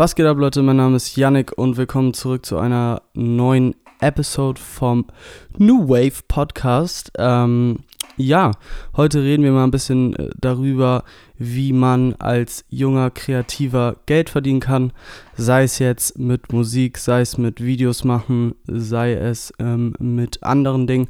Was geht ab, Leute? Mein Name ist Yannick und willkommen zurück zu einer neuen Episode vom New Wave Podcast. Ähm, ja, heute reden wir mal ein bisschen äh, darüber, wie man als junger Kreativer Geld verdienen kann. Sei es jetzt mit Musik, sei es mit Videos machen, sei es ähm, mit anderen Dingen.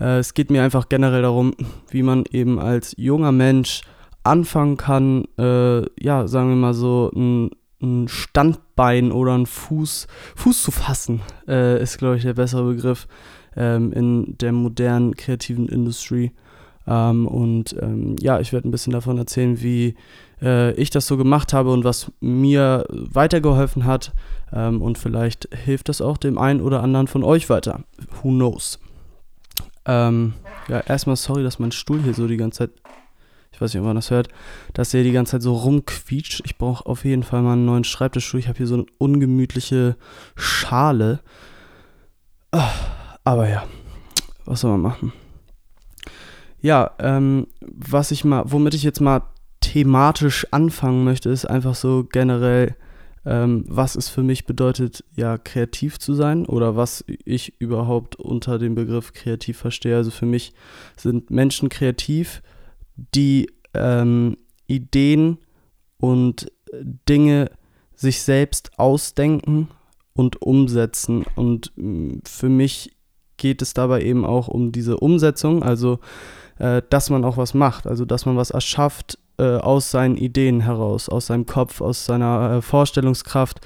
Äh, es geht mir einfach generell darum, wie man eben als junger Mensch anfangen kann, äh, ja, sagen wir mal so, ein ein Standbein oder ein Fuß, Fuß zu fassen, äh, ist, glaube ich, der bessere Begriff ähm, in der modernen kreativen Industrie. Ähm, und ähm, ja, ich werde ein bisschen davon erzählen, wie äh, ich das so gemacht habe und was mir weitergeholfen hat. Ähm, und vielleicht hilft das auch dem einen oder anderen von euch weiter. Who knows? Ähm, ja, erstmal sorry, dass mein Stuhl hier so die ganze Zeit ich weiß nicht, ob man das hört, dass der die ganze Zeit so rumquietscht. Ich brauche auf jeden Fall mal einen neuen Schreibtischstuhl. Ich habe hier so eine ungemütliche Schale. Ah, aber ja, was soll man machen? Ja, ähm, was ich mal, womit ich jetzt mal thematisch anfangen möchte, ist einfach so generell, ähm, was es für mich bedeutet, ja, kreativ zu sein oder was ich überhaupt unter dem Begriff kreativ verstehe. Also für mich sind Menschen kreativ, die ähm, Ideen und Dinge sich selbst ausdenken und umsetzen. Und mm, für mich geht es dabei eben auch um diese Umsetzung, also äh, dass man auch was macht, also dass man was erschafft äh, aus seinen Ideen heraus, aus seinem Kopf, aus seiner äh, Vorstellungskraft.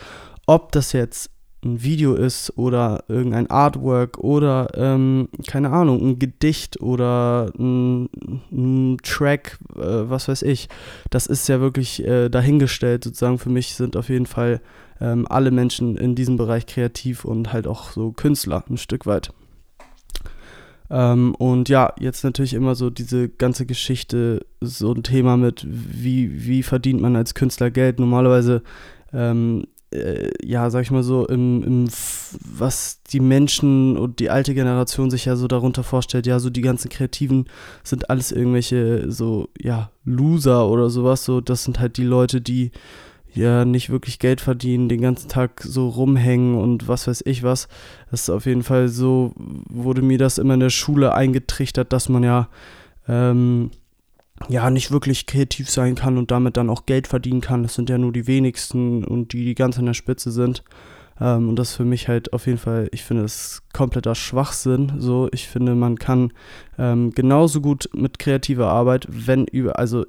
Ob das jetzt ein Video ist oder irgendein Artwork oder ähm, keine Ahnung, ein Gedicht oder ein, ein Track, äh, was weiß ich. Das ist ja wirklich äh, dahingestellt. Sozusagen für mich sind auf jeden Fall ähm, alle Menschen in diesem Bereich kreativ und halt auch so Künstler ein Stück weit. Ähm, und ja, jetzt natürlich immer so diese ganze Geschichte, so ein Thema mit, wie, wie verdient man als Künstler Geld. Normalerweise ähm, äh, ja, sag ich mal so, im, im, was die Menschen und die alte Generation sich ja so darunter vorstellt, ja, so die ganzen Kreativen sind alles irgendwelche so, ja, Loser oder sowas, so, das sind halt die Leute, die ja nicht wirklich Geld verdienen, den ganzen Tag so rumhängen und was weiß ich was. Das ist auf jeden Fall so, wurde mir das immer in der Schule eingetrichtert, dass man ja, ähm, ja nicht wirklich kreativ sein kann und damit dann auch Geld verdienen kann. Das sind ja nur die wenigsten und die, die ganz an der Spitze sind. Ähm, und das ist für mich halt auf jeden Fall, ich finde es kompletter Schwachsinn. So, ich finde, man kann ähm, genauso gut mit kreativer Arbeit, wenn über, also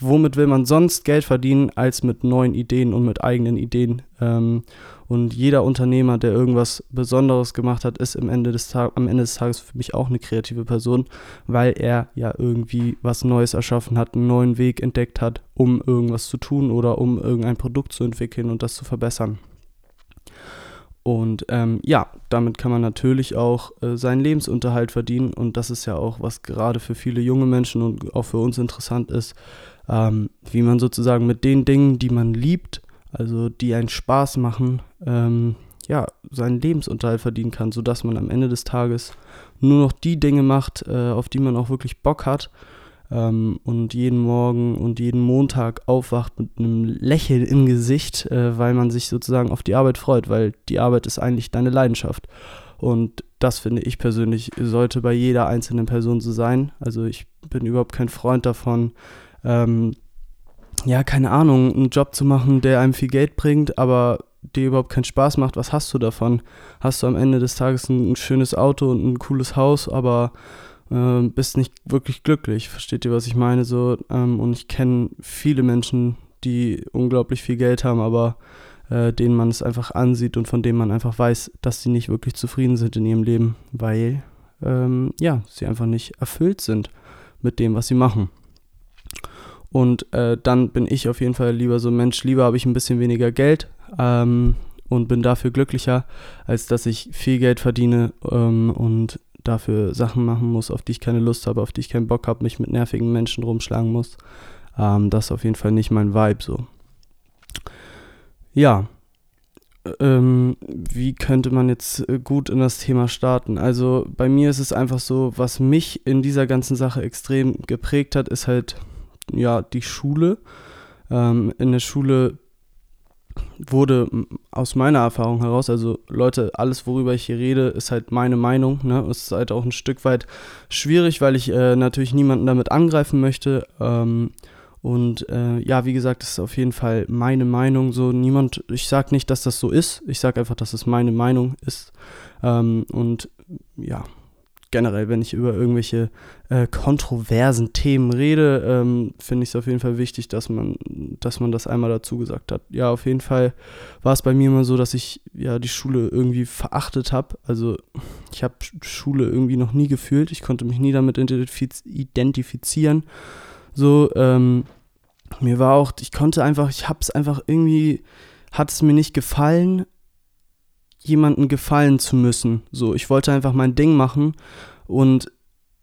womit will man sonst Geld verdienen, als mit neuen Ideen und mit eigenen Ideen. Ähm, und jeder Unternehmer, der irgendwas Besonderes gemacht hat, ist am Ende, am Ende des Tages für mich auch eine kreative Person, weil er ja irgendwie was Neues erschaffen hat, einen neuen Weg entdeckt hat, um irgendwas zu tun oder um irgendein Produkt zu entwickeln und das zu verbessern. Und ähm, ja, damit kann man natürlich auch äh, seinen Lebensunterhalt verdienen. Und das ist ja auch, was gerade für viele junge Menschen und auch für uns interessant ist, ähm, wie man sozusagen mit den Dingen, die man liebt, also die einen Spaß machen, ähm, ja, seinen Lebensunterhalt verdienen kann, sodass man am Ende des Tages nur noch die Dinge macht, äh, auf die man auch wirklich Bock hat ähm, und jeden Morgen und jeden Montag aufwacht mit einem Lächeln im Gesicht, äh, weil man sich sozusagen auf die Arbeit freut, weil die Arbeit ist eigentlich deine Leidenschaft. Und das finde ich persönlich sollte bei jeder einzelnen Person so sein. Also ich bin überhaupt kein Freund davon, ähm, ja, keine Ahnung, einen Job zu machen, der einem viel Geld bringt, aber dir überhaupt keinen Spaß macht, was hast du davon? Hast du am Ende des Tages ein, ein schönes Auto und ein cooles Haus, aber äh, bist nicht wirklich glücklich. Versteht ihr, was ich meine? So, ähm, und ich kenne viele Menschen, die unglaublich viel Geld haben, aber äh, denen man es einfach ansieht und von denen man einfach weiß, dass sie nicht wirklich zufrieden sind in ihrem Leben, weil ähm, ja, sie einfach nicht erfüllt sind mit dem, was sie machen. Und äh, dann bin ich auf jeden Fall lieber so Mensch, lieber habe ich ein bisschen weniger Geld ähm, und bin dafür glücklicher, als dass ich viel Geld verdiene ähm, und dafür Sachen machen muss, auf die ich keine Lust habe, auf die ich keinen Bock habe, mich mit nervigen Menschen rumschlagen muss. Ähm, das ist auf jeden Fall nicht mein Vibe so. Ja, ähm, wie könnte man jetzt äh, gut in das Thema starten? Also bei mir ist es einfach so, was mich in dieser ganzen Sache extrem geprägt hat, ist halt ja die Schule. Ähm, in der Schule wurde aus meiner Erfahrung heraus, also Leute, alles worüber ich hier rede, ist halt meine Meinung. Ne? Es ist halt auch ein Stück weit schwierig, weil ich äh, natürlich niemanden damit angreifen möchte. Ähm, und äh, ja, wie gesagt, das ist auf jeden Fall meine Meinung. So niemand, ich sage nicht, dass das so ist. Ich sage einfach, dass es meine Meinung ist. Ähm, und ja, generell, wenn ich über irgendwelche äh, kontroversen Themen rede, ähm, finde ich es auf jeden Fall wichtig, dass man, dass man das einmal dazu gesagt hat. Ja, auf jeden Fall war es bei mir immer so, dass ich ja die Schule irgendwie verachtet habe. Also ich habe Schule irgendwie noch nie gefühlt. Ich konnte mich nie damit identifizieren. So, ähm, mir war auch, ich konnte einfach, ich habe es einfach irgendwie, hat es mir nicht gefallen, jemanden gefallen zu müssen. So, ich wollte einfach mein Ding machen und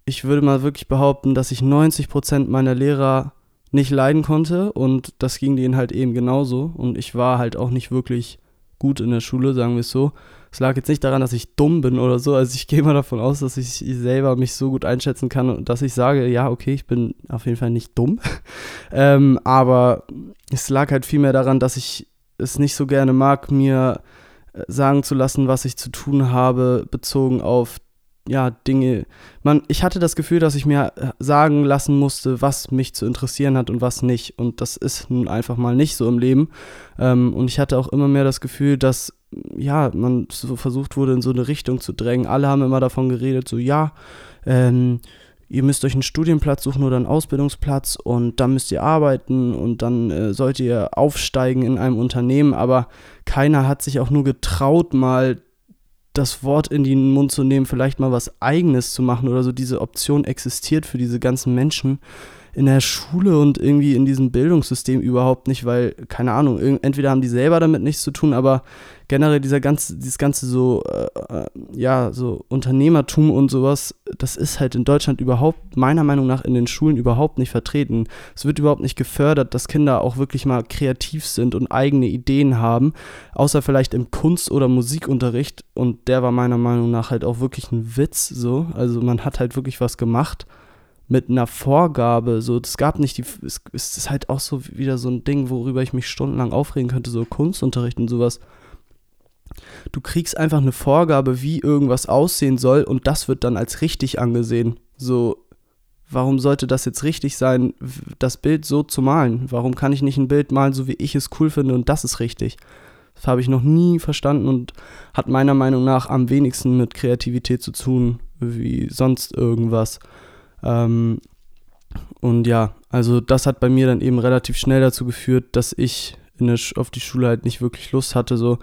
ich würde mal wirklich behaupten, dass ich 90% meiner Lehrer nicht leiden konnte und das ging denen halt eben genauso und ich war halt auch nicht wirklich gut in der Schule, sagen wir es so. Es lag jetzt nicht daran, dass ich dumm bin oder so, also ich gehe mal davon aus, dass ich selber mich so gut einschätzen kann und dass ich sage, ja, okay, ich bin auf jeden Fall nicht dumm, ähm, aber es lag halt vielmehr daran, dass ich es nicht so gerne mag, mir sagen zu lassen, was ich zu tun habe, bezogen auf ja, Dinge. Man, ich hatte das Gefühl, dass ich mir äh, sagen lassen musste, was mich zu interessieren hat und was nicht. Und das ist nun einfach mal nicht so im Leben. Ähm, und ich hatte auch immer mehr das Gefühl, dass ja, man so versucht wurde, in so eine Richtung zu drängen. Alle haben immer davon geredet, so ja, ähm, ihr müsst euch einen Studienplatz suchen oder einen Ausbildungsplatz und dann müsst ihr arbeiten und dann äh, sollt ihr aufsteigen in einem Unternehmen, aber keiner hat sich auch nur getraut, mal das Wort in den Mund zu nehmen, vielleicht mal was eigenes zu machen oder so. Diese Option existiert für diese ganzen Menschen in der Schule und irgendwie in diesem Bildungssystem überhaupt nicht, weil, keine Ahnung, entweder haben die selber damit nichts zu tun, aber generell dieser ganze, dieses ganze so, äh, äh, ja, so Unternehmertum und sowas, das ist halt in Deutschland überhaupt, meiner Meinung nach, in den Schulen überhaupt nicht vertreten. Es wird überhaupt nicht gefördert, dass Kinder auch wirklich mal kreativ sind und eigene Ideen haben, außer vielleicht im Kunst- oder Musikunterricht und der war meiner Meinung nach halt auch wirklich ein Witz, so. Also man hat halt wirklich was gemacht mit einer Vorgabe, so, es gab nicht die, es, es ist halt auch so wieder so ein Ding, worüber ich mich stundenlang aufregen könnte, so Kunstunterricht und sowas. Du kriegst einfach eine Vorgabe, wie irgendwas aussehen soll und das wird dann als richtig angesehen. So, warum sollte das jetzt richtig sein, das Bild so zu malen? Warum kann ich nicht ein Bild malen, so wie ich es cool finde und das ist richtig? Das habe ich noch nie verstanden und hat meiner Meinung nach am wenigsten mit Kreativität zu tun, wie sonst irgendwas. Ähm, und ja, also das hat bei mir dann eben relativ schnell dazu geführt, dass ich der, auf die Schule halt nicht wirklich Lust hatte. So,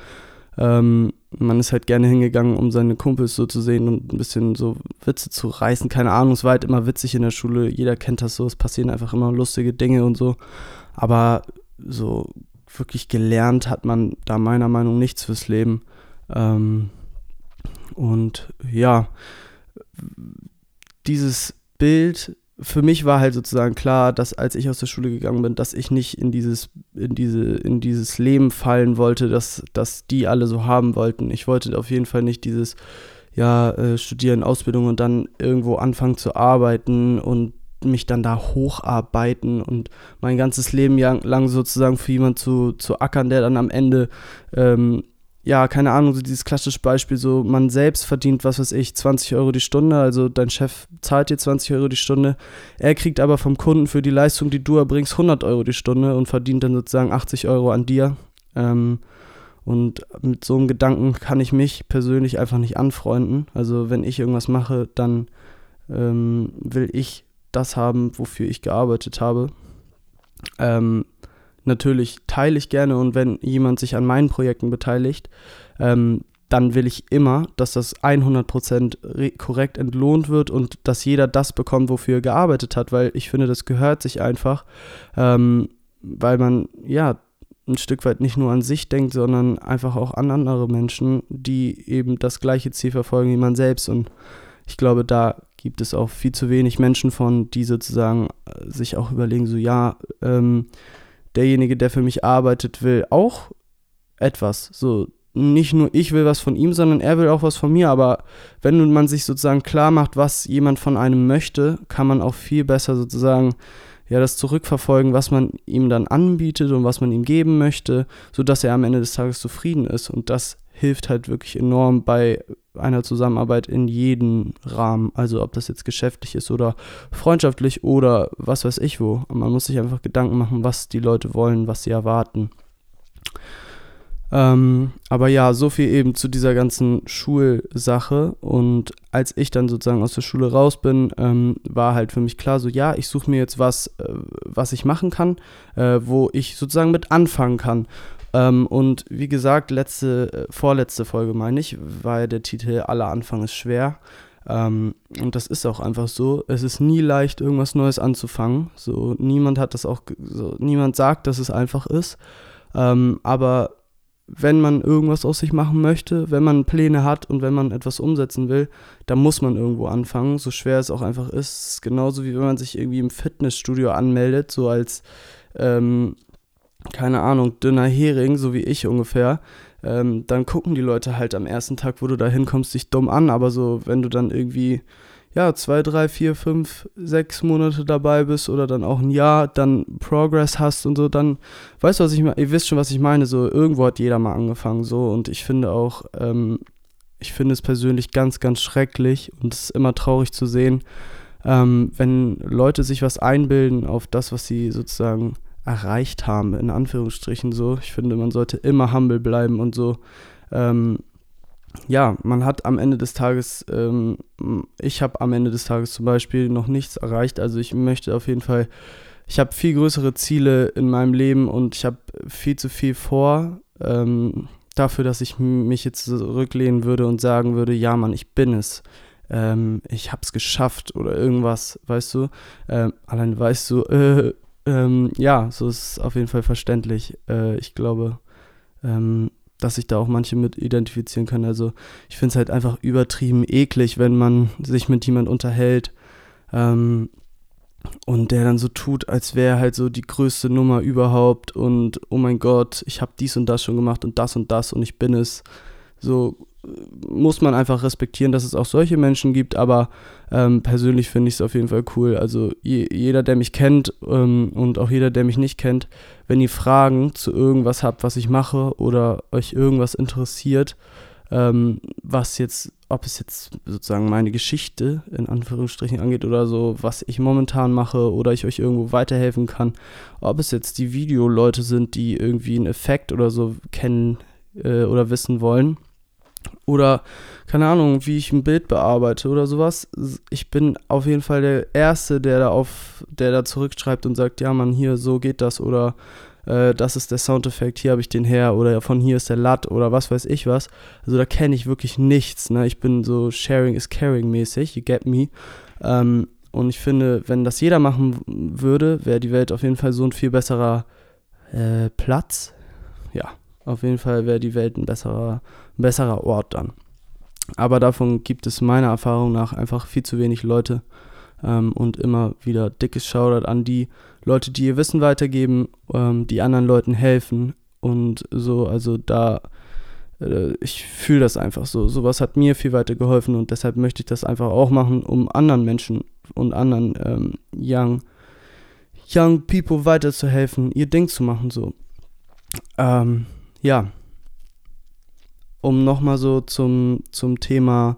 ähm, man ist halt gerne hingegangen, um seine Kumpels so zu sehen und ein bisschen so Witze zu reißen. Keine Ahnung, es war halt immer witzig in der Schule. Jeder kennt das so. Es passieren einfach immer lustige Dinge und so. Aber so wirklich gelernt hat man da meiner Meinung nach nichts fürs Leben. Ähm, und ja, dieses Bild, für mich war halt sozusagen klar, dass als ich aus der Schule gegangen bin, dass ich nicht in dieses, in diese, in dieses Leben fallen wollte, dass, dass die alle so haben wollten. Ich wollte auf jeden Fall nicht dieses, ja, äh, studieren, Ausbildung und dann irgendwo anfangen zu arbeiten und mich dann da hocharbeiten und mein ganzes Leben lang sozusagen für jemanden zu, zu ackern, der dann am Ende ähm, ja, keine Ahnung, so dieses klassische Beispiel, so man selbst verdient, was weiß ich, 20 Euro die Stunde, also dein Chef zahlt dir 20 Euro die Stunde, er kriegt aber vom Kunden für die Leistung, die du erbringst, 100 Euro die Stunde und verdient dann sozusagen 80 Euro an dir. Ähm, und mit so einem Gedanken kann ich mich persönlich einfach nicht anfreunden. Also wenn ich irgendwas mache, dann ähm, will ich das haben, wofür ich gearbeitet habe. Ähm, natürlich teile ich gerne und wenn jemand sich an meinen Projekten beteiligt, ähm, dann will ich immer, dass das 100% korrekt entlohnt wird und dass jeder das bekommt, wofür er gearbeitet hat, weil ich finde, das gehört sich einfach, ähm, weil man ja ein Stück weit nicht nur an sich denkt, sondern einfach auch an andere Menschen, die eben das gleiche Ziel verfolgen wie man selbst und ich glaube, da gibt es auch viel zu wenig Menschen von, die sozusagen äh, sich auch überlegen, so ja, ähm, derjenige, der für mich arbeitet, will auch etwas. So, nicht nur ich will was von ihm, sondern er will auch was von mir. Aber wenn man sich sozusagen klar macht, was jemand von einem möchte, kann man auch viel besser sozusagen ja das zurückverfolgen, was man ihm dann anbietet und was man ihm geben möchte, sodass er am Ende des Tages zufrieden ist. Und das hilft halt wirklich enorm bei einer Zusammenarbeit in jedem Rahmen. Also ob das jetzt geschäftlich ist oder freundschaftlich oder was weiß ich wo. man muss sich einfach Gedanken machen, was die Leute wollen, was sie erwarten. Ähm, aber ja, so viel eben zu dieser ganzen Schulsache. Und als ich dann sozusagen aus der Schule raus bin, ähm, war halt für mich klar, so ja, ich suche mir jetzt was, äh, was ich machen kann, äh, wo ich sozusagen mit anfangen kann. Ähm, und wie gesagt, letzte, äh, vorletzte Folge meine ich, ja der Titel Aller Anfang ist schwer. Ähm, und das ist auch einfach so. Es ist nie leicht, irgendwas Neues anzufangen. So, niemand hat das auch, so, niemand sagt, dass es einfach ist. Ähm, aber wenn man irgendwas aus sich machen möchte, wenn man Pläne hat und wenn man etwas umsetzen will, dann muss man irgendwo anfangen, so schwer es auch einfach ist. Genauso wie wenn man sich irgendwie im Fitnessstudio anmeldet, so als, ähm, keine Ahnung, dünner Hering, so wie ich ungefähr. Ähm, dann gucken die Leute halt am ersten Tag, wo du da hinkommst, dich dumm an, aber so, wenn du dann irgendwie ja, zwei, drei, vier, fünf, sechs Monate dabei bist oder dann auch ein Jahr, dann Progress hast und so, dann weißt du, was ich meine, ihr wisst schon, was ich meine, so irgendwo hat jeder mal angefangen, so und ich finde auch, ähm, ich finde es persönlich ganz, ganz schrecklich und es ist immer traurig zu sehen, ähm, wenn Leute sich was einbilden auf das, was sie sozusagen erreicht haben, in Anführungsstrichen so. Ich finde, man sollte immer humble bleiben und so. Ähm, ja, man hat am Ende des Tages, ähm, ich habe am Ende des Tages zum Beispiel noch nichts erreicht. Also ich möchte auf jeden Fall, ich habe viel größere Ziele in meinem Leben und ich habe viel zu viel vor. Ähm, dafür, dass ich mich jetzt zurücklehnen würde und sagen würde, ja Mann, ich bin es. Ähm, ich habe es geschafft oder irgendwas, weißt du. Ähm, allein weißt du, äh, ähm, ja, so ist es auf jeden Fall verständlich. Äh, ich glaube, ähm, dass sich da auch manche mit identifizieren können. Also ich finde es halt einfach übertrieben eklig, wenn man sich mit jemand unterhält ähm, und der dann so tut, als wäre halt so die größte Nummer überhaupt und oh mein Gott, ich habe dies und das schon gemacht und das und das und ich bin es. So muss man einfach respektieren, dass es auch solche Menschen gibt, aber ähm, persönlich finde ich es auf jeden Fall cool. Also je, jeder, der mich kennt ähm, und auch jeder, der mich nicht kennt, wenn ihr Fragen zu irgendwas habt, was ich mache oder euch irgendwas interessiert, ähm, was jetzt, ob es jetzt sozusagen meine Geschichte in Anführungsstrichen angeht oder so, was ich momentan mache oder ich euch irgendwo weiterhelfen kann, ob es jetzt die Videoleute sind, die irgendwie einen Effekt oder so kennen äh, oder wissen wollen oder keine Ahnung, wie ich ein Bild bearbeite oder sowas. Ich bin auf jeden Fall der Erste, der da auf, der da zurückschreibt und sagt, ja man, hier, so geht das oder äh, das ist der Soundeffekt, hier habe ich den her oder von hier ist der Lat oder was weiß ich was. Also da kenne ich wirklich nichts. Ne? Ich bin so Sharing is Caring mäßig, you get me. Ähm, und ich finde, wenn das jeder machen würde, wäre die Welt auf jeden Fall so ein viel besserer äh, Platz. Ja, auf jeden Fall wäre die Welt ein besserer, ein besserer Ort dann. Aber davon gibt es meiner Erfahrung nach einfach viel zu wenig Leute. Ähm, und immer wieder dickes Shoutout an die Leute, die ihr Wissen weitergeben, ähm, die anderen Leuten helfen. Und so, also da, äh, ich fühle das einfach so. Sowas hat mir viel weiter geholfen und deshalb möchte ich das einfach auch machen, um anderen Menschen und anderen ähm, Young, young People weiterzuhelfen, ihr Ding zu machen. So. Ähm, ja, um nochmal so zum, zum Thema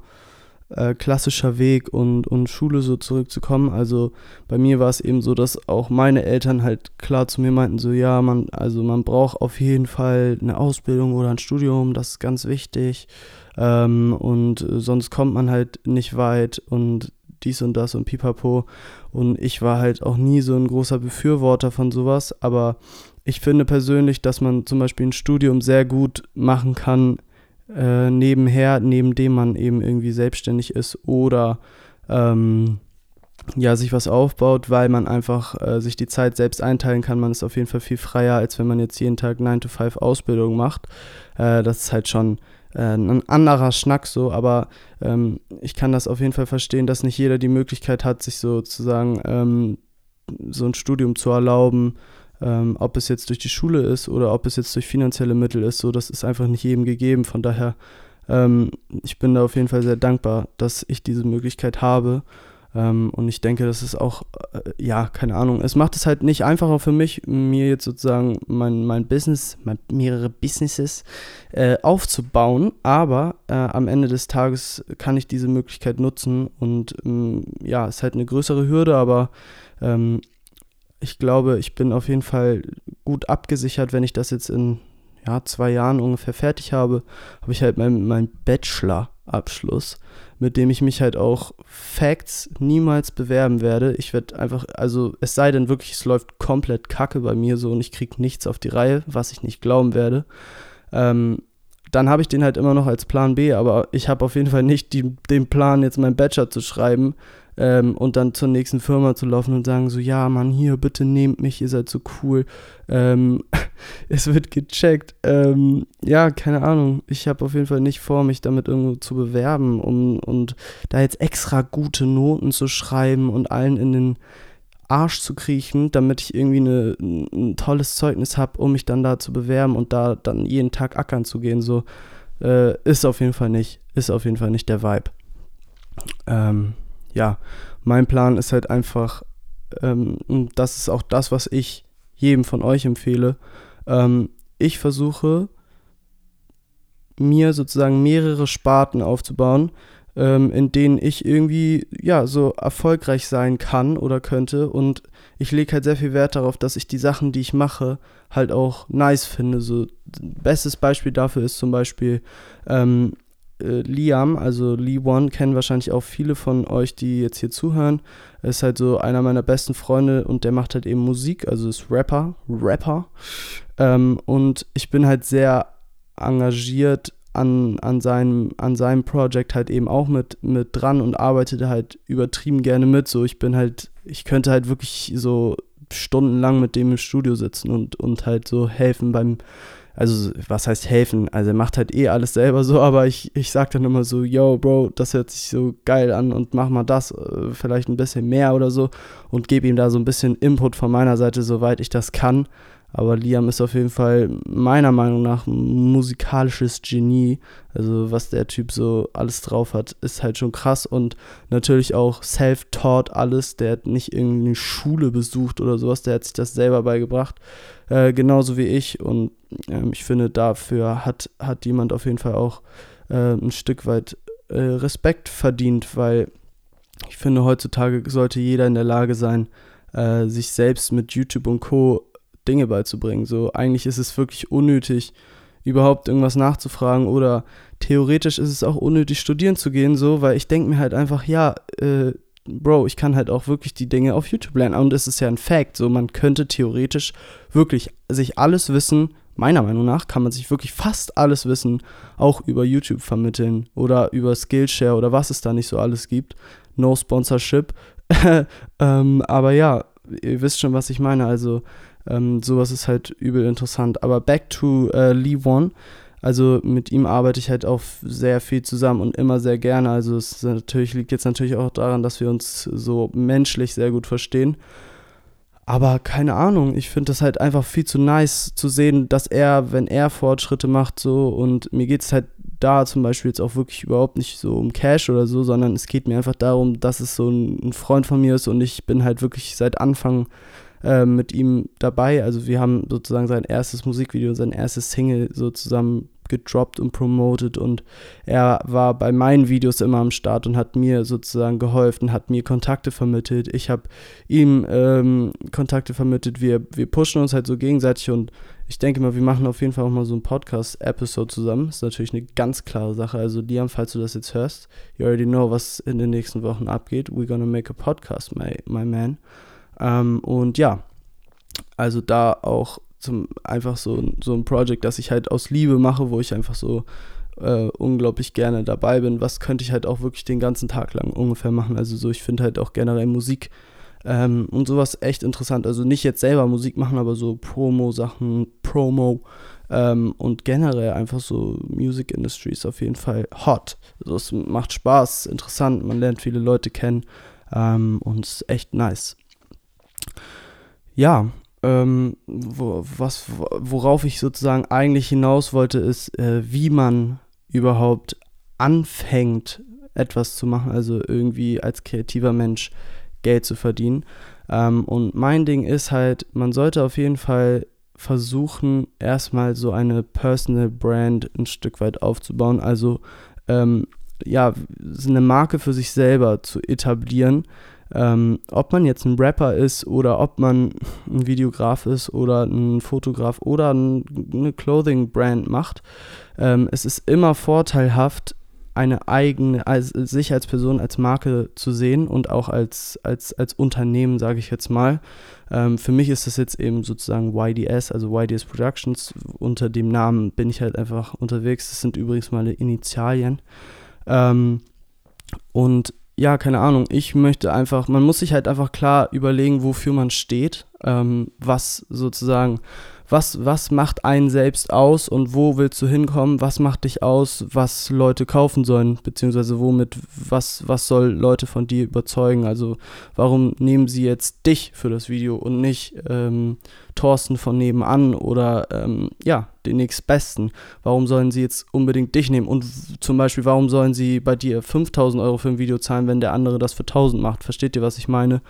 äh, klassischer Weg und, und Schule so zurückzukommen. Also bei mir war es eben so, dass auch meine Eltern halt klar zu mir meinten, so ja, man, also man braucht auf jeden Fall eine Ausbildung oder ein Studium, das ist ganz wichtig. Ähm, und sonst kommt man halt nicht weit und dies und das und pipapo. Und ich war halt auch nie so ein großer Befürworter von sowas, aber ich finde persönlich, dass man zum Beispiel ein Studium sehr gut machen kann, äh, nebenher, neben dem man eben irgendwie selbstständig ist oder ähm, ja, sich was aufbaut, weil man einfach äh, sich die Zeit selbst einteilen kann. Man ist auf jeden Fall viel freier, als wenn man jetzt jeden Tag 9 to 5 Ausbildung macht. Äh, das ist halt schon äh, ein anderer Schnack so, aber ähm, ich kann das auf jeden Fall verstehen, dass nicht jeder die Möglichkeit hat, sich sozusagen ähm, so ein Studium zu erlauben ähm, ob es jetzt durch die Schule ist oder ob es jetzt durch finanzielle Mittel ist, so das ist einfach nicht jedem gegeben. Von daher, ähm, ich bin da auf jeden Fall sehr dankbar, dass ich diese Möglichkeit habe. Ähm, und ich denke, das ist auch, äh, ja, keine Ahnung, es macht es halt nicht einfacher für mich, mir jetzt sozusagen mein, mein Business, mein, mehrere Businesses äh, aufzubauen, aber äh, am Ende des Tages kann ich diese Möglichkeit nutzen und ähm, ja, es ist halt eine größere Hürde, aber ähm, ich glaube, ich bin auf jeden Fall gut abgesichert, wenn ich das jetzt in ja, zwei Jahren ungefähr fertig habe, habe ich halt meinen mein Bachelor-Abschluss mit dem ich mich halt auch Facts niemals bewerben werde. Ich werde einfach, also es sei denn wirklich, es läuft komplett kacke bei mir so und ich kriege nichts auf die Reihe, was ich nicht glauben werde. Ähm, dann habe ich den halt immer noch als Plan B, aber ich habe auf jeden Fall nicht die, den Plan, jetzt meinen Bachelor zu schreiben, ähm, und dann zur nächsten Firma zu laufen und sagen so, ja, Mann, hier, bitte nehmt mich, ihr seid so cool. Ähm, es wird gecheckt. Ähm, ja, keine Ahnung. Ich habe auf jeden Fall nicht vor, mich damit irgendwo zu bewerben um, und da jetzt extra gute Noten zu schreiben und allen in den Arsch zu kriechen, damit ich irgendwie eine, ein tolles Zeugnis habe, um mich dann da zu bewerben und da dann jeden Tag ackern zu gehen. So äh, ist auf jeden Fall nicht, ist auf jeden Fall nicht der Vibe. Ähm, ja, mein Plan ist halt einfach, ähm, das ist auch das, was ich jedem von euch empfehle. Ähm, ich versuche mir sozusagen mehrere Sparten aufzubauen, ähm, in denen ich irgendwie ja so erfolgreich sein kann oder könnte und ich lege halt sehr viel Wert darauf, dass ich die Sachen, die ich mache, halt auch nice finde. So bestes Beispiel dafür ist zum Beispiel ähm, äh, Liam, also Lee One, kennen wahrscheinlich auch viele von euch, die jetzt hier zuhören. Er ist halt so einer meiner besten Freunde und der macht halt eben Musik, also ist Rapper, Rapper. Ähm, und ich bin halt sehr engagiert an, an, seinem, an seinem Projekt halt eben auch mit, mit dran und arbeite halt übertrieben gerne mit. So, ich bin halt, ich könnte halt wirklich so stundenlang mit dem im Studio sitzen und, und halt so helfen beim also was heißt helfen? Also er macht halt eh alles selber so, aber ich, ich sag dann immer so, yo, Bro, das hört sich so geil an und mach mal das, äh, vielleicht ein bisschen mehr oder so und gebe ihm da so ein bisschen Input von meiner Seite, soweit ich das kann. Aber Liam ist auf jeden Fall meiner Meinung nach ein musikalisches Genie. Also was der Typ so alles drauf hat, ist halt schon krass und natürlich auch self-taught alles. Der hat nicht irgendeine Schule besucht oder sowas, der hat sich das selber beigebracht. Äh, genauso wie ich. Und ähm, ich finde, dafür hat, hat jemand auf jeden Fall auch äh, ein Stück weit äh, Respekt verdient, weil ich finde, heutzutage sollte jeder in der Lage sein, äh, sich selbst mit YouTube und Co. Dinge beizubringen. So, eigentlich ist es wirklich unnötig, überhaupt irgendwas nachzufragen oder theoretisch ist es auch unnötig, studieren zu gehen, so, weil ich denke mir halt einfach, ja, äh, Bro, ich kann halt auch wirklich die Dinge auf YouTube lernen. Und es ist ja ein Fact, so, man könnte theoretisch wirklich sich alles wissen, meiner Meinung nach kann man sich wirklich fast alles Wissen auch über YouTube vermitteln oder über Skillshare oder was es da nicht so alles gibt. No Sponsorship. ähm, aber ja, ihr wisst schon, was ich meine. Also ähm, sowas ist halt übel interessant. Aber back to äh, Lee Won. Also mit ihm arbeite ich halt auch sehr viel zusammen und immer sehr gerne. Also es natürlich, liegt jetzt natürlich auch daran, dass wir uns so menschlich sehr gut verstehen. Aber keine Ahnung, ich finde das halt einfach viel zu nice zu sehen, dass er, wenn er Fortschritte macht, so und mir geht es halt da zum Beispiel jetzt auch wirklich überhaupt nicht so um Cash oder so, sondern es geht mir einfach darum, dass es so ein, Freund von mir ist und ich bin halt wirklich seit Anfang äh, mit ihm dabei. Also wir haben sozusagen sein erstes Musikvideo, sein erstes Single so zusammen gedroppt und promoted und er war bei meinen Videos immer am Start und hat mir sozusagen geholfen, hat mir Kontakte vermittelt. Ich habe ihm ähm, Kontakte vermittelt. Wir, wir pushen uns halt so gegenseitig und ich denke mal, wir machen auf jeden Fall auch mal so ein Podcast-Episode zusammen. Ist natürlich eine ganz klare Sache. Also, Liam, falls du das jetzt hörst, you already know, was in den nächsten Wochen abgeht. We're gonna make a podcast, my, my man. Ähm, und ja, also da auch zum einfach so, so ein Projekt, das ich halt aus Liebe mache, wo ich einfach so äh, unglaublich gerne dabei bin. Was könnte ich halt auch wirklich den ganzen Tag lang ungefähr machen? Also so, ich finde halt auch generell Musik ähm, und sowas echt interessant. Also nicht jetzt selber Musik machen, aber so Promo-Sachen, Promo ähm, und generell einfach so Music Industry ist auf jeden Fall hot. Also es macht Spaß, interessant, man lernt viele Leute kennen ähm, und ist echt nice. Ja, ähm, wo, was, worauf ich sozusagen eigentlich hinaus wollte, ist, äh, wie man überhaupt anfängt, etwas zu machen, also irgendwie als kreativer Mensch Geld zu verdienen. Ähm, und mein Ding ist halt, man sollte auf jeden Fall versuchen, erstmal so eine Personal Brand ein Stück weit aufzubauen. Also ähm, ja, eine Marke für sich selber zu etablieren. Ähm, ob man jetzt ein Rapper ist oder ob man ein Videograf ist oder ein Fotograf oder ein, eine Clothing-Brand macht, ähm, es ist immer vorteilhaft, eine eigene, als, sich als Person, als Marke zu sehen und auch als, als, als Unternehmen, sage ich jetzt mal. Ähm, für mich ist das jetzt eben sozusagen YDS, also YDS Productions. Unter dem Namen bin ich halt einfach unterwegs. Das sind übrigens meine Initialien. Ähm, und ja, keine Ahnung, ich möchte einfach, man muss sich halt einfach klar überlegen, wofür man steht, ähm, was sozusagen was, was macht einen selbst aus und wo willst du hinkommen, was macht dich aus, was Leute kaufen sollen, beziehungsweise womit, was, was soll Leute von dir überzeugen, also warum nehmen sie jetzt dich für das Video und nicht ähm, Thorsten von nebenan oder ähm, ja, den nächstbesten. Warum sollen sie jetzt unbedingt dich nehmen? Und zum Beispiel, warum sollen sie bei dir 5000 Euro für ein Video zahlen, wenn der andere das für 1000 macht? Versteht ihr, was ich meine?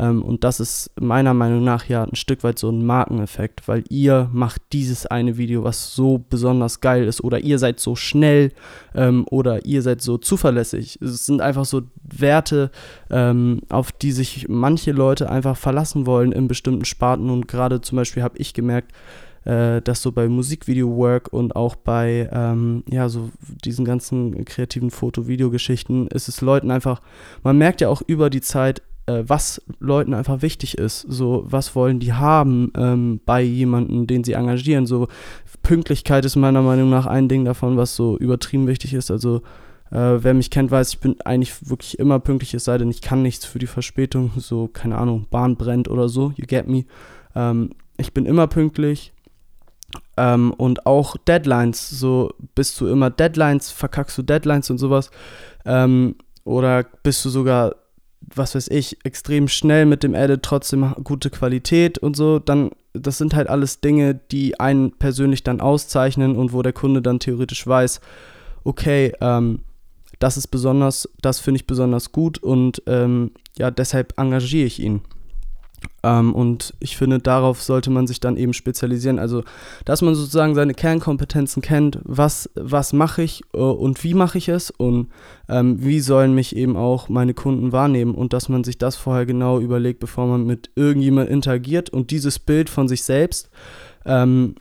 Ähm, und das ist meiner Meinung nach ja ein Stück weit so ein Markeneffekt, weil ihr macht dieses eine Video, was so besonders geil ist, oder ihr seid so schnell ähm, oder ihr seid so zuverlässig. Es sind einfach so Werte, ähm, auf die sich manche Leute einfach verlassen wollen in bestimmten Sparten. Und gerade zum Beispiel habe ich gemerkt, äh, dass so bei Musikvideo-Work und auch bei, ähm, ja, so diesen ganzen kreativen Foto-Video-Geschichten ist es Leuten einfach, man merkt ja auch über die Zeit, äh, was Leuten einfach wichtig ist. So, was wollen die haben ähm, bei jemandem, den sie engagieren. So, Pünktlichkeit ist meiner Meinung nach ein Ding davon, was so übertrieben wichtig ist. Also, äh, wer mich kennt, weiß, ich bin eigentlich wirklich immer pünktlich, es sei denn, ich kann nichts für die Verspätung. So, keine Ahnung, Bahn brennt oder so, you get me. Ähm, ich bin immer pünktlich. Ähm, und auch Deadlines, so bist du immer Deadlines, verkackst du Deadlines und sowas. Ähm, oder bist du sogar was weiß ich, extrem schnell mit dem Edit, trotzdem gute Qualität und so, dann, das sind halt alles Dinge, die einen persönlich dann auszeichnen und wo der Kunde dann theoretisch weiß, okay, ähm, das ist besonders, das finde ich besonders gut und ähm, ja, deshalb engagiere ich ihn. Ähm, und ich finde, darauf sollte man sich dann eben spezialisieren. Also, dass man sozusagen seine Kernkompetenzen kennt, was, was mache ich äh, und wie mache ich es und ähm, wie sollen mich eben auch meine Kunden wahrnehmen und dass man sich das vorher genau überlegt, bevor man mit irgendjemand interagiert und dieses Bild von sich selbst ähm,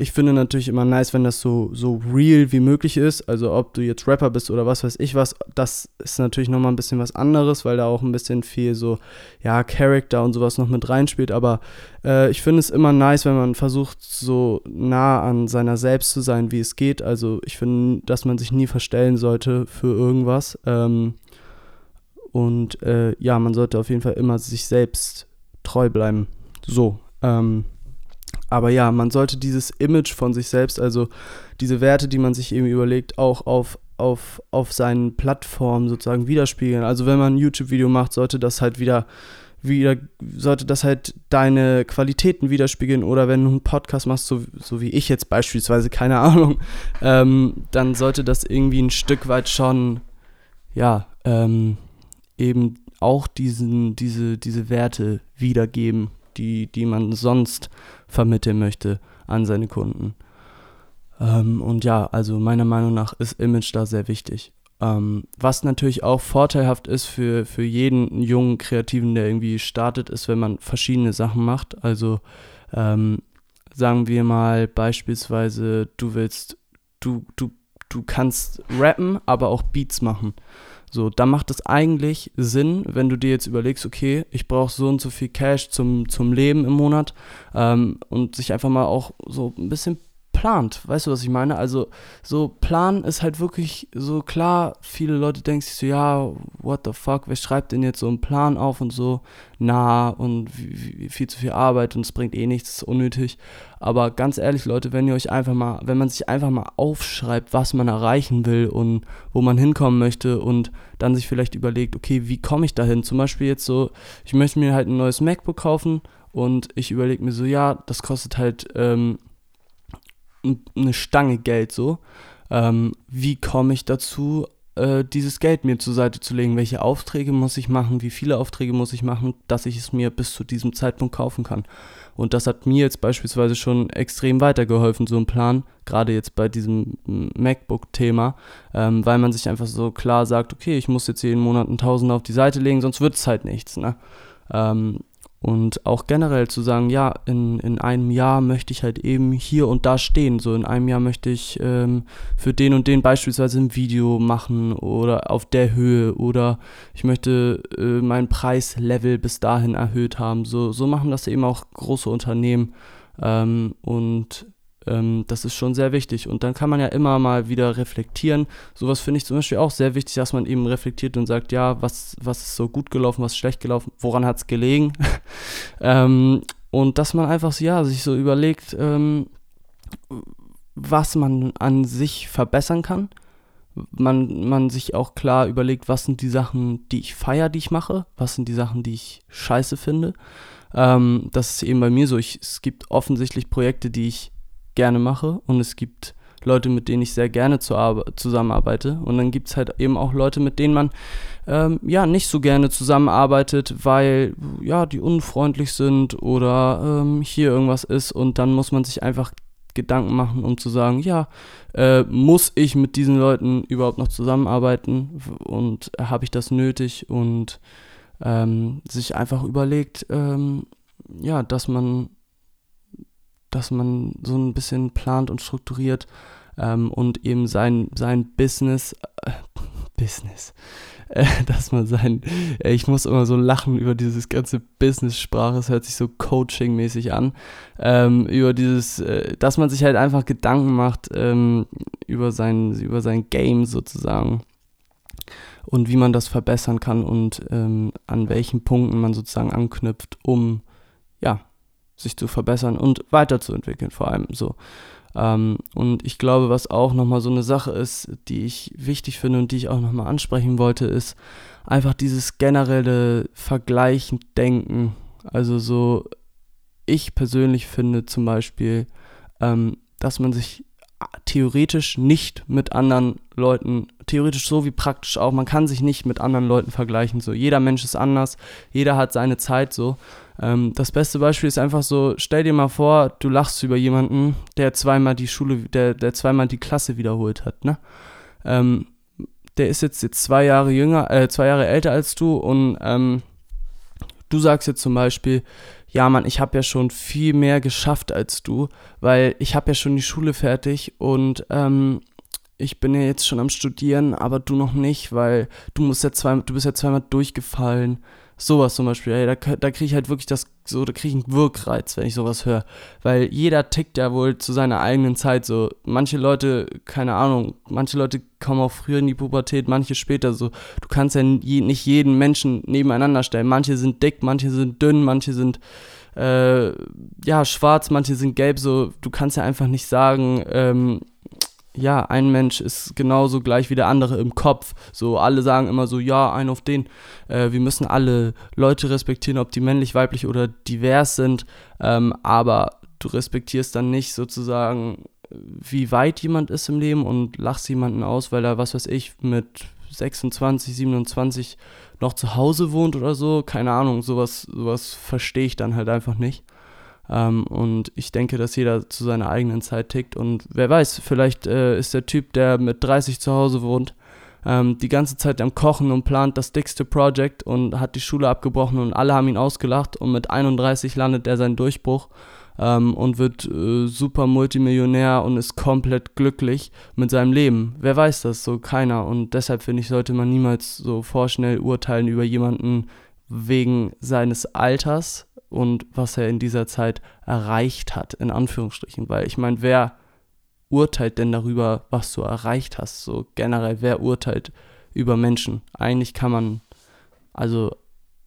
ich finde natürlich immer nice, wenn das so, so real wie möglich ist. Also ob du jetzt Rapper bist oder was weiß ich was, das ist natürlich nochmal ein bisschen was anderes, weil da auch ein bisschen viel so, ja, Character und sowas noch mit reinspielt. Aber äh, ich finde es immer nice, wenn man versucht, so nah an seiner selbst zu sein, wie es geht. Also ich finde, dass man sich nie verstellen sollte für irgendwas. Ähm, und äh, ja, man sollte auf jeden Fall immer sich selbst treu bleiben. So. Ähm, aber ja, man sollte dieses Image von sich selbst, also diese Werte, die man sich eben überlegt, auch auf, auf, auf seinen Plattformen sozusagen widerspiegeln. Also wenn man ein YouTube-Video macht, sollte das halt wieder, wieder, sollte das halt deine Qualitäten widerspiegeln. Oder wenn du einen Podcast machst, so, so wie ich jetzt beispielsweise, keine Ahnung, ähm, dann sollte das irgendwie ein Stück weit schon, ja, ähm, eben auch diesen, diese, diese Werte wiedergeben die, die man sonst vermitteln möchte an seine Kunden. Ähm, und ja, also meiner Meinung nach ist Image da sehr wichtig. Ähm, was natürlich auch vorteilhaft ist für, für jeden jungen Kreativen, der irgendwie startet, ist, wenn man verschiedene Sachen macht. Also ähm, sagen wir mal beispielsweise, du willst, du, du, du kannst rappen, aber auch Beats machen. So, da macht es eigentlich Sinn, wenn du dir jetzt überlegst, okay, ich brauche so und so viel Cash zum, zum Leben im Monat ähm, und sich einfach mal auch so ein bisschen plant. Weißt du, was ich meine? Also, so Plan ist halt wirklich so klar. Viele Leute denken sich so, ja, what the fuck, wer schreibt denn jetzt so einen Plan auf und so nah und viel zu viel Arbeit und es bringt eh nichts, ist unnötig. Aber ganz ehrlich, Leute, wenn ihr euch einfach mal, wenn man sich einfach mal aufschreibt, was man erreichen will und wo man hinkommen möchte und dann sich vielleicht überlegt, okay, wie komme ich dahin? Zum Beispiel jetzt so, ich möchte mir halt ein neues MacBook kaufen und ich überlege mir so, ja, das kostet halt ähm, eine Stange Geld so. Ähm, wie komme ich dazu, äh, dieses Geld mir zur Seite zu legen. Welche Aufträge muss ich machen? Wie viele Aufträge muss ich machen, dass ich es mir bis zu diesem Zeitpunkt kaufen kann? Und das hat mir jetzt beispielsweise schon extrem weitergeholfen, so ein Plan, gerade jetzt bei diesem MacBook-Thema, ähm, weil man sich einfach so klar sagt, okay, ich muss jetzt jeden Monat einen Tausender auf die Seite legen, sonst wird es halt nichts. Ne? Ähm, und auch generell zu sagen, ja, in, in einem Jahr möchte ich halt eben hier und da stehen. So in einem Jahr möchte ich ähm, für den und den beispielsweise ein Video machen oder auf der Höhe oder ich möchte äh, mein Preislevel bis dahin erhöht haben. So, so machen das eben auch große Unternehmen. Ähm, und ähm, das ist schon sehr wichtig. Und dann kann man ja immer mal wieder reflektieren. Sowas finde ich zum Beispiel auch sehr wichtig, dass man eben reflektiert und sagt, ja, was, was ist so gut gelaufen, was ist schlecht gelaufen, woran hat es gelegen. ähm, und dass man einfach ja, sich so überlegt, ähm, was man an sich verbessern kann. Man, man sich auch klar überlegt, was sind die Sachen, die ich feiere, die ich mache, was sind die Sachen, die ich scheiße finde. Ähm, das ist eben bei mir so. Ich, es gibt offensichtlich Projekte, die ich gerne mache und es gibt Leute, mit denen ich sehr gerne zu zusammenarbeite. Und dann gibt es halt eben auch Leute, mit denen man ähm, ja nicht so gerne zusammenarbeitet, weil ja die unfreundlich sind oder ähm, hier irgendwas ist. Und dann muss man sich einfach Gedanken machen, um zu sagen, ja, äh, muss ich mit diesen Leuten überhaupt noch zusammenarbeiten und habe ich das nötig und ähm, sich einfach überlegt, ähm, ja, dass man dass man so ein bisschen plant und strukturiert ähm, und eben sein, sein Business, äh, Business, äh, dass man sein, äh, ich muss immer so lachen über dieses ganze Business-Sprache, es hört sich so Coaching-mäßig an, ähm, über dieses, äh, dass man sich halt einfach Gedanken macht ähm, über, sein, über sein Game sozusagen und wie man das verbessern kann und ähm, an welchen Punkten man sozusagen anknüpft, um ja, sich zu verbessern und weiterzuentwickeln, vor allem so. Ähm, und ich glaube, was auch nochmal so eine Sache ist, die ich wichtig finde und die ich auch nochmal ansprechen wollte, ist einfach dieses generelle Vergleichen denken. Also so, ich persönlich finde zum Beispiel, ähm, dass man sich theoretisch nicht mit anderen Leuten, theoretisch so wie praktisch auch, man kann sich nicht mit anderen Leuten vergleichen. So, jeder Mensch ist anders, jeder hat seine Zeit so. Ähm, das beste Beispiel ist einfach so, stell dir mal vor, du lachst über jemanden, der zweimal die Schule, der, der zweimal die Klasse wiederholt hat, ne? Ähm, der ist jetzt, jetzt zwei Jahre jünger, äh, zwei Jahre älter als du und ähm, du sagst jetzt zum Beispiel, ja Mann, ich habe ja schon viel mehr geschafft als du, weil ich habe ja schon die Schule fertig und ähm, ich bin ja jetzt schon am Studieren, aber du noch nicht, weil du musst ja zwei, du bist ja zweimal durchgefallen. Sowas zum Beispiel, ey, da, da kriege ich halt wirklich das, so, da kriege ich einen Wirkreiz, wenn ich sowas höre. Weil jeder tickt ja wohl zu seiner eigenen Zeit so. Manche Leute, keine Ahnung, manche Leute kommen auch früher in die Pubertät, manche später so. Du kannst ja nie, nicht jeden Menschen nebeneinander stellen. Manche sind dick, manche sind dünn, manche sind äh, ja schwarz, manche sind gelb. So, du kannst ja einfach nicht sagen, ähm, ja, ein Mensch ist genauso gleich wie der andere im Kopf. So, alle sagen immer so, ja, ein auf den. Äh, wir müssen alle Leute respektieren, ob die männlich, weiblich oder divers sind. Ähm, aber du respektierst dann nicht sozusagen, wie weit jemand ist im Leben und lachst jemanden aus, weil er, was weiß ich, mit 26, 27 noch zu Hause wohnt oder so. Keine Ahnung, sowas, sowas verstehe ich dann halt einfach nicht. Ähm, und ich denke, dass jeder zu seiner eigenen Zeit tickt. Und wer weiß, vielleicht äh, ist der Typ, der mit 30 zu Hause wohnt, ähm, die ganze Zeit am Kochen und plant das dickste Project und hat die Schule abgebrochen und alle haben ihn ausgelacht. Und mit 31 landet er seinen Durchbruch. Ähm, und wird äh, super Multimillionär und ist komplett glücklich mit seinem Leben. Wer weiß das? So keiner. Und deshalb finde ich, sollte man niemals so vorschnell urteilen über jemanden wegen seines Alters, und was er in dieser Zeit erreicht hat, in Anführungsstrichen. Weil ich meine, wer urteilt denn darüber, was du erreicht hast? So generell, wer urteilt über Menschen? Eigentlich kann man, also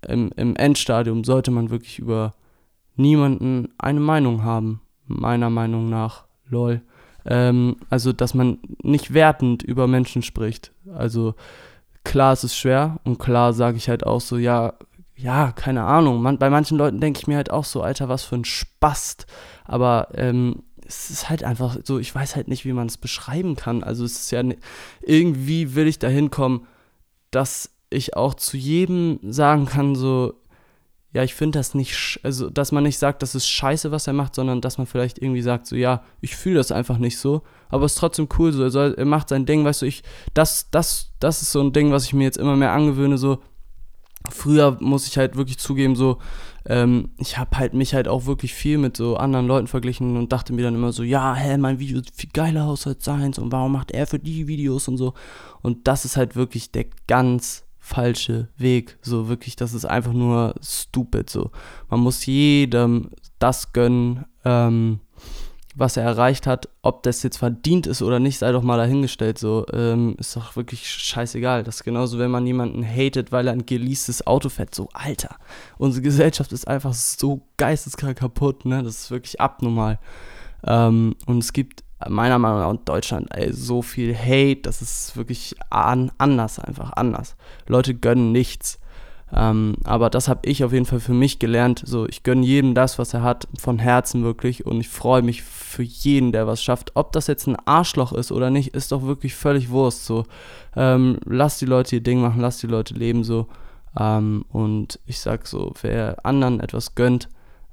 im, im Endstadium sollte man wirklich über niemanden eine Meinung haben, meiner Meinung nach, lol. Ähm, also, dass man nicht wertend über Menschen spricht. Also, klar, es ist schwer und klar sage ich halt auch so, ja, ja, keine Ahnung. Man, bei manchen Leuten denke ich mir halt auch so, Alter, was für ein Spast. Aber ähm, es ist halt einfach so, ich weiß halt nicht, wie man es beschreiben kann. Also es ist ja, irgendwie will ich dahin kommen, dass ich auch zu jedem sagen kann, so, ja, ich finde das nicht, also dass man nicht sagt, das ist scheiße, was er macht, sondern dass man vielleicht irgendwie sagt, so, ja, ich fühle das einfach nicht so, aber es ist trotzdem cool, so, er, soll, er macht sein Ding, weißt du, ich, das, das, das ist so ein Ding, was ich mir jetzt immer mehr angewöhne, so, früher muss ich halt wirklich zugeben, so, ähm, ich habe halt mich halt auch wirklich viel mit so anderen Leuten verglichen und dachte mir dann immer so, ja, hä, mein Video ist viel geiler aus als seins und warum macht er für die Videos und so. Und das ist halt wirklich der ganz falsche Weg. So wirklich, das ist einfach nur stupid. So, man muss jedem das gönnen, ähm, was er erreicht hat. Ob das jetzt verdient ist oder nicht, sei doch mal dahingestellt. So, ähm, ist doch wirklich scheißegal. Das ist genauso, wenn man jemanden hatet, weil er ein geleastes Auto fährt. So, Alter, unsere Gesellschaft ist einfach so geisteskrank kaputt, ne? Das ist wirklich abnormal. Ähm, und es gibt meiner Meinung nach in Deutschland ey, so viel Hate, das ist wirklich an, anders einfach, anders. Leute gönnen nichts. Ähm, aber das habe ich auf jeden Fall für mich gelernt. So, ich gönne jedem das, was er hat, von Herzen wirklich. Und ich freue mich für jeden, der was schafft. Ob das jetzt ein Arschloch ist oder nicht, ist doch wirklich völlig Wurst. So, ähm, lass die Leute ihr Ding machen, lass die Leute leben so. Ähm, und ich sag so, wer anderen etwas gönnt,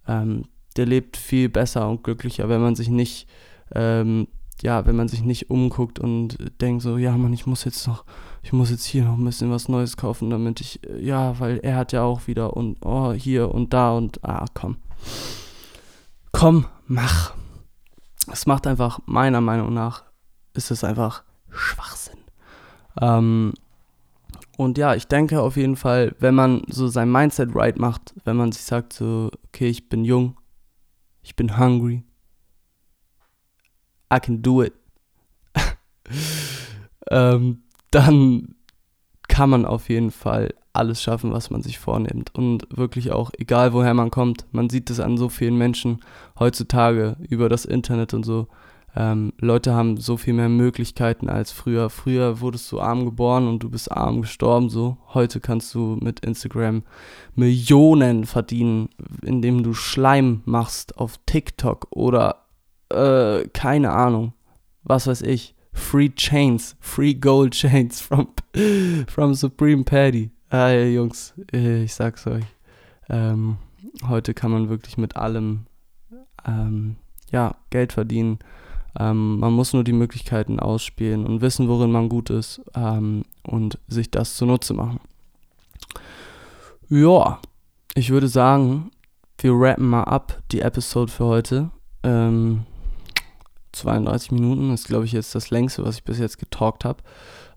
ähm, der lebt viel besser und glücklicher, wenn man sich nicht ähm, ja, wenn man sich nicht umguckt und denkt so, ja, Mann, ich muss jetzt noch, ich muss jetzt hier noch ein bisschen was Neues kaufen, damit ich, ja, weil er hat ja auch wieder und, oh, hier und da und, ah, komm. Komm, mach. Es macht einfach, meiner Meinung nach, ist es einfach Schwachsinn. Ähm, und ja, ich denke auf jeden Fall, wenn man so sein Mindset right macht, wenn man sich sagt so, okay, ich bin jung, ich bin hungry, I can do it, ähm, dann kann man auf jeden Fall alles schaffen, was man sich vornimmt. Und wirklich auch, egal woher man kommt, man sieht es an so vielen Menschen heutzutage über das Internet und so. Ähm, Leute haben so viel mehr Möglichkeiten als früher. Früher wurdest du arm geboren und du bist arm gestorben. So heute kannst du mit Instagram Millionen verdienen, indem du Schleim machst auf TikTok oder äh, keine Ahnung, was weiß ich, Free Chains, Free Gold Chains from, from Supreme Paddy. Ah, ja, Jungs, äh, ich sag's euch. Ähm, heute kann man wirklich mit allem ähm, ja, Geld verdienen. Ähm, man muss nur die Möglichkeiten ausspielen und wissen, worin man gut ist ähm, und sich das zunutze machen. Ja, ich würde sagen, wir rappen mal ab die Episode für heute. Ähm, 32 Minuten ist, glaube ich, jetzt das längste, was ich bis jetzt getalkt habe.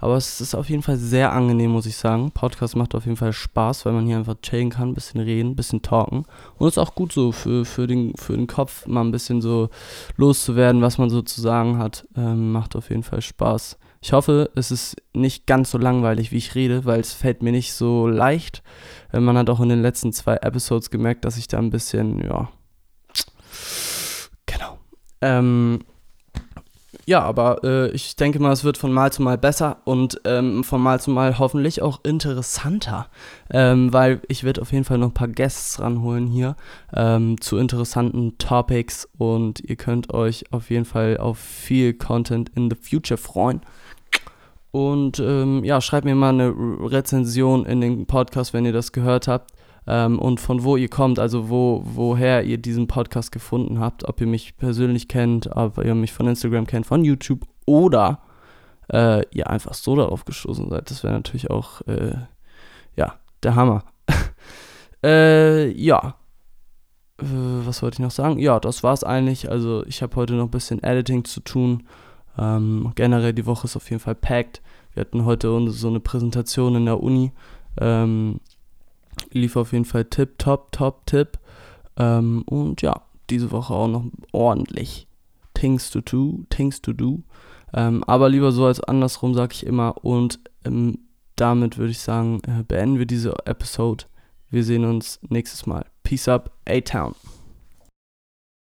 Aber es ist auf jeden Fall sehr angenehm, muss ich sagen. Podcast macht auf jeden Fall Spaß, weil man hier einfach chillen kann, ein bisschen reden, ein bisschen talken. Und es ist auch gut so für, für, den, für den Kopf, mal ein bisschen so loszuwerden, was man so zu sagen hat. Ähm, macht auf jeden Fall Spaß. Ich hoffe, es ist nicht ganz so langweilig, wie ich rede, weil es fällt mir nicht so leicht. Äh, man hat auch in den letzten zwei Episodes gemerkt, dass ich da ein bisschen, ja. Genau. Ähm, ja, aber äh, ich denke mal, es wird von Mal zu Mal besser und ähm, von Mal zu Mal hoffentlich auch interessanter, ähm, weil ich werde auf jeden Fall noch ein paar Guests ranholen hier ähm, zu interessanten Topics und ihr könnt euch auf jeden Fall auf viel Content in the future freuen. Und ähm, ja, schreibt mir mal eine Rezension in den Podcast, wenn ihr das gehört habt ähm, und von wo ihr kommt, also wo, woher ihr diesen Podcast gefunden habt, ob ihr mich persönlich kennt, ob ihr mich von Instagram kennt, von YouTube oder äh, ihr einfach so darauf gestoßen seid. Das wäre natürlich auch, äh, ja, der Hammer. äh, ja. Äh, was wollte ich noch sagen? Ja, das war's eigentlich. Also ich habe heute noch ein bisschen Editing zu tun. Ähm, generell die Woche ist auf jeden Fall packed. Wir hatten heute so eine Präsentation in der Uni. Ähm, lief auf jeden Fall tip, top, top, tip. Ähm, und ja, diese Woche auch noch ordentlich Things to do, Things to do. Ähm, aber lieber so als andersrum, sage ich immer. Und ähm, damit würde ich sagen, äh, beenden wir diese Episode. Wir sehen uns nächstes Mal. Peace up, A-Town.